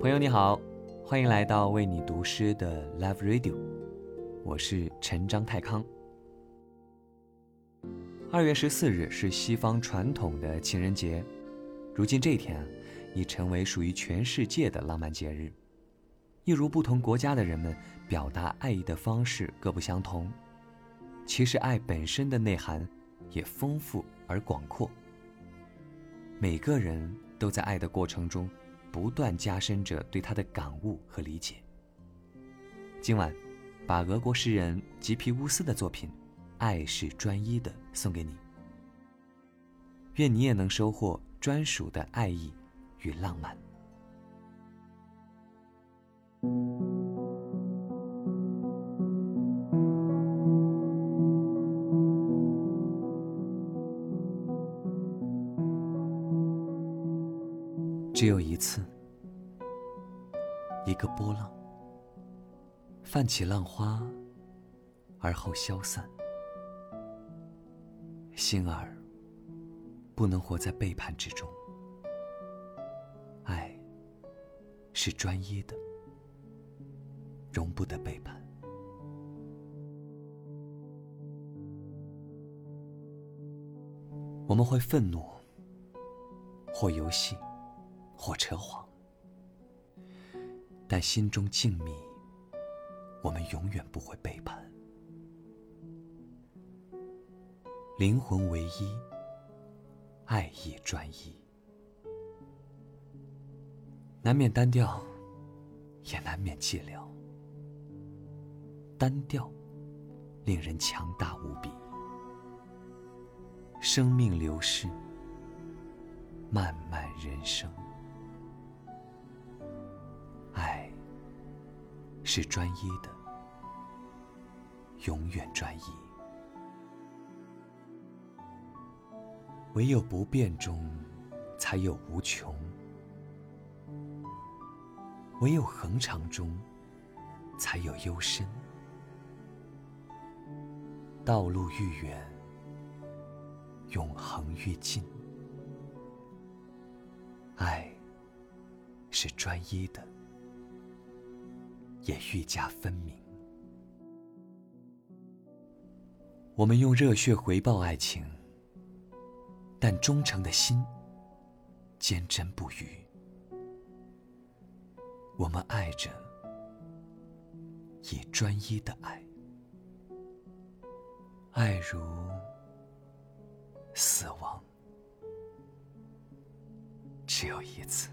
朋友你好，欢迎来到为你读诗的 Love Radio，我是陈章泰康。二月十四日是西方传统的情人节，如今这一天，已成为属于全世界的浪漫节日。一如不同国家的人们表达爱意的方式各不相同，其实爱本身的内涵也丰富而广阔。每个人都在爱的过程中。不断加深着对他的感悟和理解。今晚，把俄国诗人吉皮乌斯的作品《爱是专一的》送给你。愿你也能收获专属的爱意与浪漫。只有一次，一个波浪，泛起浪花，而后消散。心儿不能活在背叛之中，爱是专一的，容不得背叛。我们会愤怒，或游戏。或扯谎，但心中静谧，我们永远不会背叛。灵魂唯一，爱意专一，难免单调，也难免寂寥。单调，令人强大无比。生命流逝，漫漫人生。是专一的，永远专一。唯有不变中，才有无穷；唯有恒长中，才有幽深。道路愈远，永恒愈近。爱是专一的。也愈加分明。我们用热血回报爱情，但忠诚的心坚贞不渝。我们爱着，以专一的爱，爱如死亡，只有一次。